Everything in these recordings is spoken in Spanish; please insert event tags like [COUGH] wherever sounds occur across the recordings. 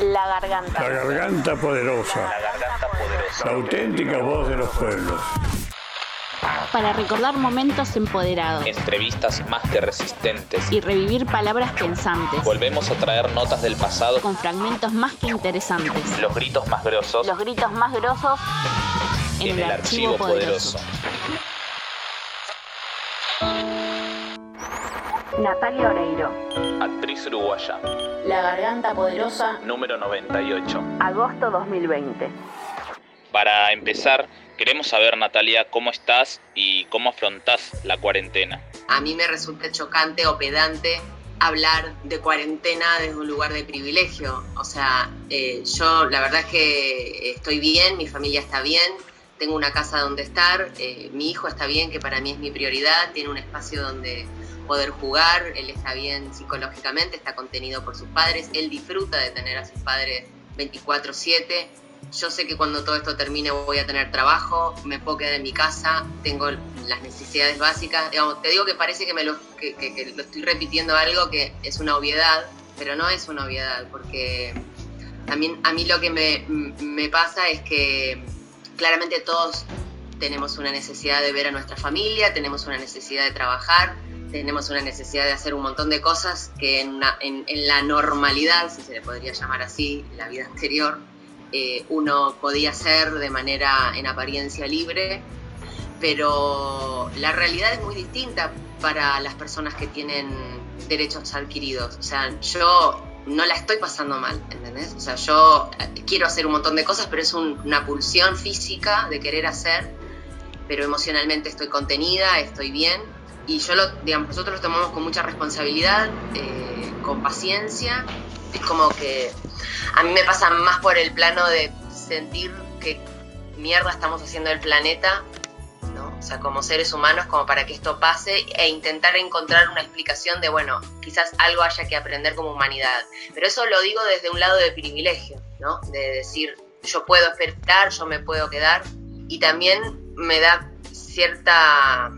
La garganta. La garganta poderosa. La garganta poderosa. La auténtica voz de los pueblos. Para recordar momentos empoderados Entrevistas más que resistentes. y revivir palabras pensantes Volvemos a traer notas del pasado. con fragmentos más que interesantes. Los gritos más grosos Los gritos más grosos en, en el archivo poderoso. Natalia Oreiro. Actriz uruguaya. La garganta poderosa. Número 98. Agosto 2020. Para empezar, queremos saber, Natalia, cómo estás y cómo afrontás la cuarentena. A mí me resulta chocante o pedante hablar de cuarentena desde un lugar de privilegio. O sea, eh, yo la verdad es que estoy bien, mi familia está bien, tengo una casa donde estar, eh, mi hijo está bien, que para mí es mi prioridad, tiene un espacio donde poder jugar, él está bien psicológicamente, está contenido por sus padres, él disfruta de tener a sus padres 24/7. Yo sé que cuando todo esto termine voy a tener trabajo, me puedo quedar en mi casa, tengo las necesidades básicas. Digamos, te digo que parece que, me lo, que, que- que lo estoy repitiendo algo que es una obviedad, pero no es una obviedad, porque también a mí lo que me, me pasa es que claramente todos tenemos una necesidad de ver a nuestra familia, tenemos una necesidad de trabajar, tenemos una necesidad de hacer un montón de cosas que en, una- en- en la normalidad, si se le podría llamar así, la vida anterior, eh, uno podía hacer de manera en apariencia libre, pero la realidad es muy distinta para las personas que tienen derechos adquiridos. O sea, yo no la estoy pasando mal, ¿entendés? O sea, yo eh, quiero hacer un montón de cosas, pero es un- una pulsión física de querer hacer, pero emocionalmente estoy contenida, estoy bien. Y yo lo, digamos, nosotros lo tomamos con mucha responsabilidad, eh, con paciencia. Es como que a mí me pasa más por el plano de sentir que mierda estamos haciendo el planeta, ¿no? O sea, como seres humanos, como para que esto pase e intentar encontrar una explicación de, bueno, quizás algo haya que aprender como humanidad. Pero eso lo digo desde un lado de privilegio, ¿no? De decir, yo puedo esperar, yo me puedo quedar. Y también me da cierta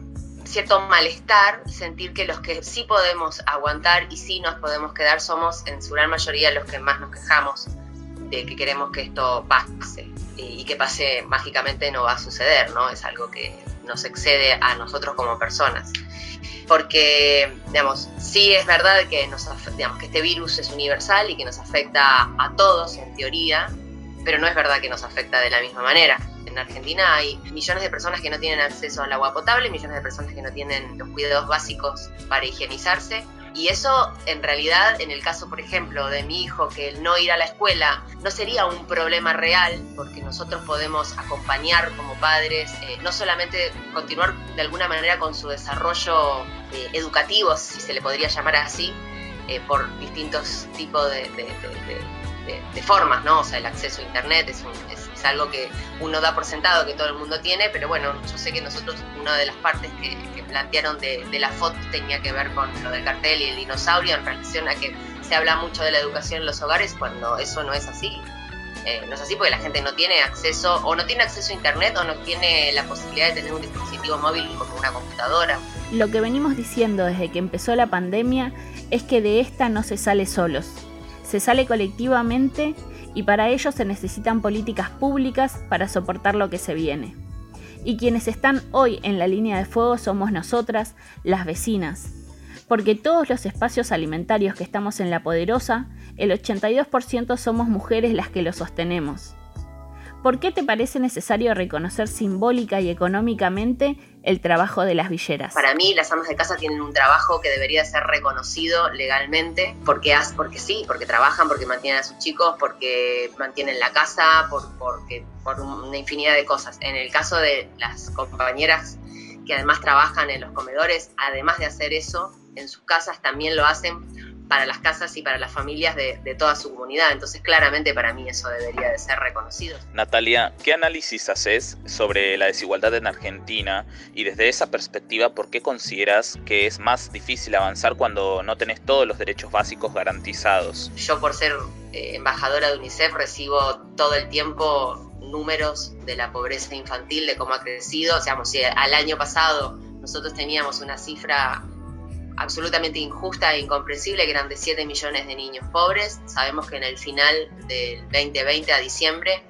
cierto malestar sentir que los que sí podemos aguantar y sí nos podemos quedar somos en su gran mayoría los que más nos quejamos de que queremos que esto pase y, que pase mágicamente no va a suceder, ¿no? Es algo que nos excede a nosotros como personas. Porque, digamos, sí es verdad que, nos, digamos, que este virus es universal y que nos afecta a todos en teoría, pero no es verdad que nos afecta de la misma manera. En Argentina hay millones de personas que no tienen acceso al agua potable, millones de personas que no tienen los cuidados básicos para higienizarse. Y eso, en realidad, en el caso, por ejemplo, de mi hijo, que el no ir a la escuela no sería un problema real, porque nosotros podemos acompañar como padres, eh, no solamente continuar de alguna manera con su desarrollo eh, educativo, si se le podría llamar así, eh, por distintos tipos de, de- de- de- formas, ¿no? O sea, el acceso a Internet es, un- es- es algo que uno da por sentado que todo el mundo tiene, pero bueno, yo sé que nosotros, una de las partes que, plantearon de, de la foto tenía que ver con lo del cartel y el dinosaurio en relación a que se habla mucho de la educación en los hogares cuando eso no es así. Eh, no es así porque la gente no tiene acceso, o no tiene acceso a Internet, o no tiene la posibilidad de tener un dispositivo móvil como una computadora. Lo que venimos diciendo desde que empezó la pandemia es que de esta no se sale solos. Se sale colectivamente y para ello se necesitan políticas públicas para soportar lo que se viene. Y quienes están hoy en la línea de fuego somos nosotras, las vecinas. Porque todos los espacios alimentarios que estamos en La Poderosa, el 82% somos mujeres las que los sostenemos. ¿Por qué te parece necesario reconocer simbólica y económicamente el trabajo de las villeras? Para mí, las amas de casa tienen un trabajo que debería ser reconocido legalmente, porque, porque sí, porque trabajan, porque mantienen a sus chicos, porque mantienen la casa, por, porque, por una infinidad de cosas. En el caso de las compañeras que además trabajan en los comedores, además de hacer eso, en sus casas también lo hacen para las casas y para las familias de, de toda su comunidad. Entonces, claramente para mí eso debería de ser reconocido. Natalia, ¿qué análisis haces sobre la desigualdad en Argentina y desde esa perspectiva por qué consideras que es más difícil avanzar cuando no tenés todos los derechos básicos garantizados? Yo por ser eh, embajadora de UNICEF recibo todo el tiempo números de la pobreza infantil, de cómo ha crecido. O sea, si al año pasado nosotros teníamos una cifra absolutamente injusta e incomprensible, que eran de 7 millones de niños pobres. Sabemos que en el final del 2020 a diciembre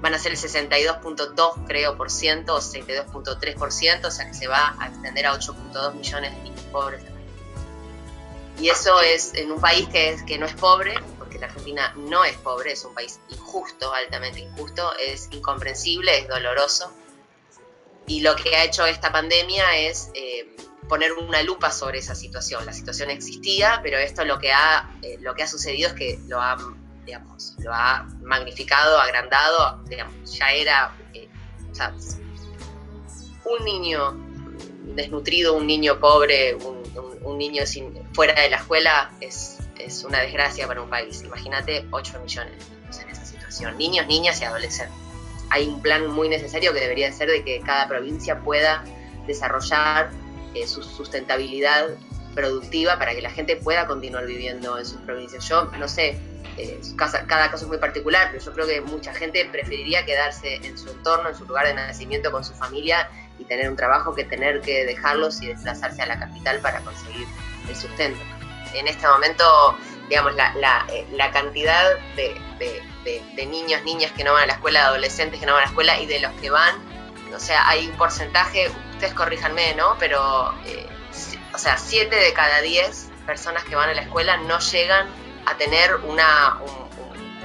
van a ser el 62.2 creo por ciento o 62.3 o sea que se va a extender a 8.2 millones de niños pobres. Y eso es en un país que, es, que no es pobre, porque la Argentina no es pobre, es un país injusto, altamente injusto, es incomprensible, es doloroso. Y lo que ha hecho esta pandemia es eh, poner una lupa sobre esa situación. La situación existía, pero esto lo que ha, eh, lo que ha sucedido es que lo ha, digamos, lo ha magnificado, agrandado, ya era, eh, un niño desnutrido, un niño pobre, un, niño sin, fuera de la escuela es, es una desgracia para un país. Imagínate 8 millones de niños en esa situación, niños, niñas y adolescentes. Hay un plan muy necesario que debería ser de que cada provincia pueda desarrollar eh, su sustentabilidad productiva para que la gente pueda continuar viviendo en sus provincias. Yo no sé, eh, cada caso es muy particular, pero yo creo que mucha gente preferiría quedarse en su entorno, en su lugar de nacimiento con su familia y tener un trabajo que tener que dejarlos y desplazarse a la capital para conseguir el sustento. En este momento, digamos, la, eh, cantidad de, de, niños, niñas que no van a la escuela, adolescentes que no van a la escuela y de los que van, o sea, hay un porcentaje ustedes corríjanme, ¿no? Pero, eh, o sea, 7 de cada 10 personas que van a la escuela no llegan a tener una,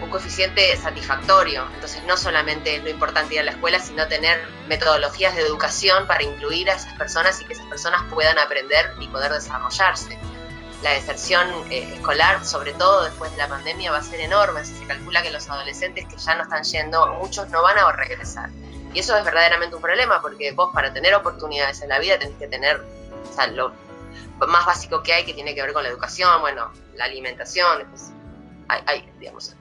un, coeficiente satisfactorio. Entonces, no solamente es lo importante ir a la escuela, sino tener metodologías de educación para incluir a esas personas y que esas personas puedan aprender y poder desarrollarse. La deserción eh, escolar, sobre todo después de la pandemia, va a ser enorme. Se calcula que los adolescentes que ya no están yendo, muchos no van a regresar. Y eso es verdaderamente un problema, porque vos para tener oportunidades en la vida tenés que tener, o sea, lo más básico que hay, que tiene que ver con la educación, bueno, la alimentación, hay, digamos,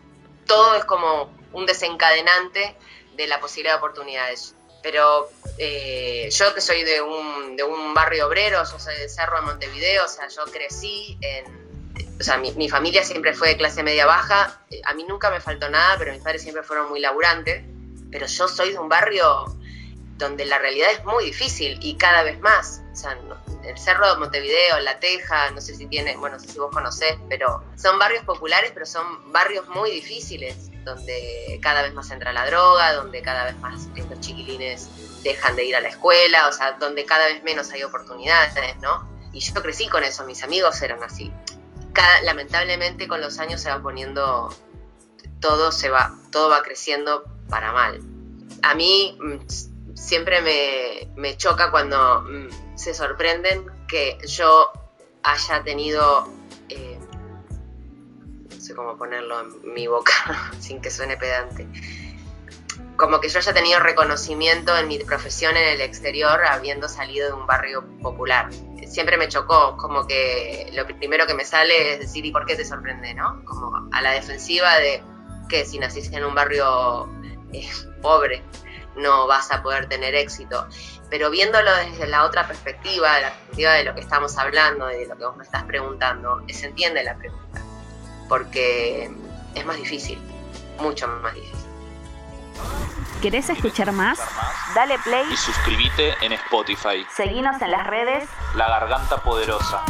todo es como un desencadenante de la posibilidad de oportunidades. Pero eh, yo que soy de un, de un barrio obrero, yo soy de Cerro de Montevideo, o sea, yo crecí en, o sea, mi, mi, familia siempre fue de clase media baja, a mí nunca me faltó nada, pero mis padres siempre fueron muy laburantes pero yo soy de un barrio donde la realidad es muy difícil y cada vez más. O sea, el Cerro de Montevideo, La Teja, no sé si tiene, bueno, no sé si vos conocés, pero son barrios populares, pero son barrios muy difíciles, donde cada vez más entra la droga, donde cada vez más estos chiquilines dejan de ir a la escuela, o sea, donde cada vez menos hay oportunidades, ¿no? Y yo crecí con eso, mis amigos eran así. lamentablemente con los años se va poniendo, todo se va, todo va creciendo para mal. A mí mm, siempre me, choca cuando mm, se sorprenden que yo haya tenido, eh, no sé cómo ponerlo en mi boca [LAUGHS] sin que suene pedante, como que yo haya tenido reconocimiento en mi profesión en el exterior habiendo salido de un barrio popular. Siempre me chocó, como que lo primero que me sale es decir, ¿y por qué te sorprende? ¿no? Como a la defensiva de que si naciste en un barrio pobre, no vas a poder tener éxito. Pero viéndolo desde la otra perspectiva, la perspectiva de lo que estamos hablando, de lo que vos me estás preguntando, se entiende la pregunta, porque es más difícil, mucho más difícil. ¿Querés escuchar más? Dale play y suscríbete en Spotify. Seguinos en las redes La Garganta Poderosa.